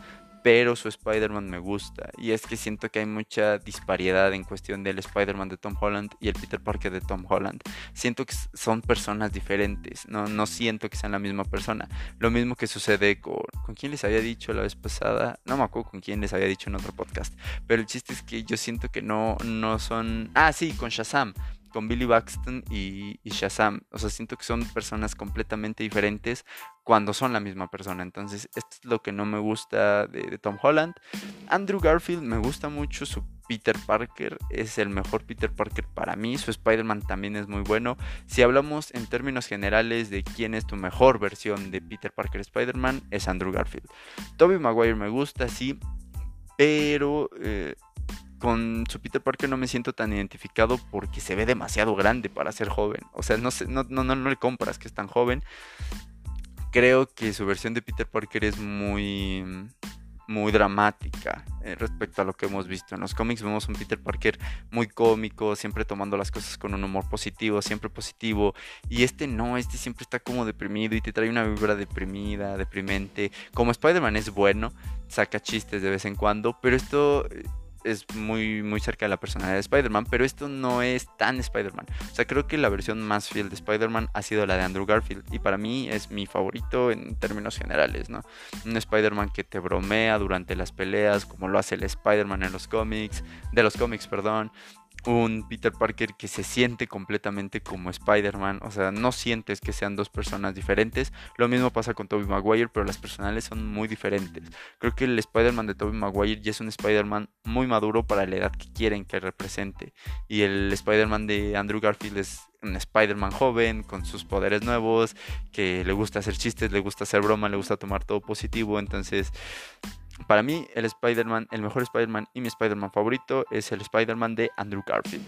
pero su Spider-Man me gusta. Y es que siento que hay mucha disparidad en cuestión del Spider-Man de Tom Holland y el Peter Parker de Tom Holland. Siento que son personas diferentes, no, no siento que sean la misma persona. Lo mismo que sucede con... ¿Con quién les había dicho la vez pasada? No me acuerdo con quién les había dicho en otro podcast. Pero el chiste es que yo siento que no, no son... Ah, sí, con Shazam con Billy Baxton y, Shazam. O sea, siento que son personas completamente diferentes cuando son la misma persona. Entonces, esto es lo que no me gusta de, Tom Holland. Andrew Garfield me gusta mucho su Peter Parker. Es el mejor Peter Parker para mí. Su Spider-Man también es muy bueno. Si hablamos en términos generales de quién es tu mejor versión de Peter Parker Spider-Man, es Andrew Garfield. Tobey Maguire me gusta, sí. Pero... Eh, con su Peter Parker no me siento tan identificado porque se ve demasiado grande para ser joven. O sea, no, no, no, no, le compras que es tan joven. Creo que su versión de Peter Parker es muy, muy dramática eh, respecto a lo que hemos visto. En los cómics vemos un Peter Parker muy cómico, siempre tomando las cosas con un humor positivo, siempre positivo. Y este no, este siempre está como deprimido y te trae una vibra deprimida, deprimente. Como Spider-Man es bueno, saca chistes de vez en cuando, pero esto es muy, muy cerca de la personalidad de Spider-Man, pero esto no es tan Spider-Man. O sea, creo que la versión más fiel de Spider-Man ha sido la de Andrew Garfield y para mí es mi favorito en términos generales, ¿no? Un Spider-Man que te bromea durante las peleas, como lo hace el Spider-Man en los cómics, de los cómics, perdón, un Peter Parker que se siente completamente como Spider-Man, o sea, no sientes que sean dos personas diferentes. Lo mismo pasa con Tobey Maguire, pero las personales son muy diferentes. Creo que el Spider-Man de Tobey Maguire ya es un Spider-Man muy maduro para la edad que quieren que represente. Y el Spider-Man de Andrew Garfield es un Spider-Man joven, con sus poderes nuevos, que le gusta hacer chistes, le gusta hacer broma, le gusta tomar todo positivo. Entonces, para mí, el Spider-Man, el mejor Spider-Man y mi Spider-Man favorito es el Spider-Man de Andrew Garfield.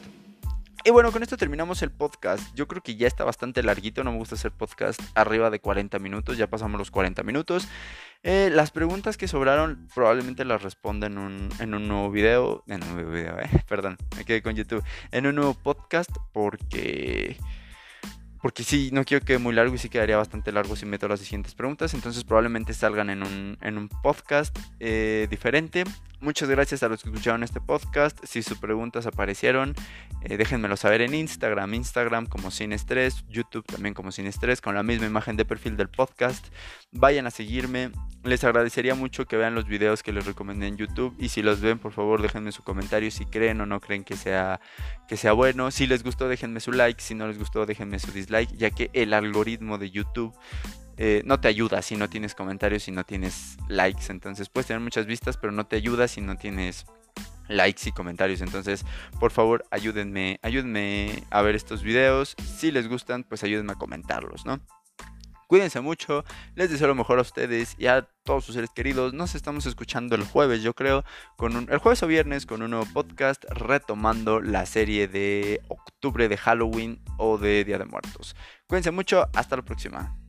Y bueno, con esto terminamos el podcast. Yo creo que ya está bastante larguito, no me gusta hacer podcast arriba de 40 minutos, ya pasamos los 40 minutos. Eh, las preguntas que sobraron probablemente las responda en un, en un nuevo video. En un nuevo video, eh, perdón, me quedé con YouTube. En un nuevo podcast porque... Porque sí, no quiero que muy largo y sí quedaría bastante largo si meto las siguientes preguntas. Entonces probablemente salgan en un, en un podcast eh, diferente. Muchas gracias a los que escucharon este podcast. Si sus preguntas aparecieron, eh, déjenmelo saber en Instagram, Instagram como Sin Estrés, YouTube también como Sin Estrés, con la misma imagen de perfil del podcast. Vayan a seguirme. Les agradecería mucho que vean los videos que les recomendé en YouTube. Y si los ven, por favor, déjenme su comentario si creen o no creen que sea, que sea bueno. Si les gustó, déjenme su like. Si no les gustó, déjenme su dislike, ya que el algoritmo de YouTube eh, no te ayuda si no tienes comentarios, si no tienes likes. Entonces puedes tener muchas vistas, pero no te ayuda si no tienes likes y comentarios. Entonces, por favor, ayúdenme, ayúdenme a ver estos videos. Si les gustan, pues ayúdenme a comentarlos, ¿no? Cuídense mucho, les deseo lo mejor a ustedes y a todos sus seres queridos. Nos estamos escuchando el jueves, yo creo, con el jueves o viernes con un nuevo podcast retomando la serie de octubre de Halloween o de Día de Muertos. Cuídense mucho, hasta la próxima.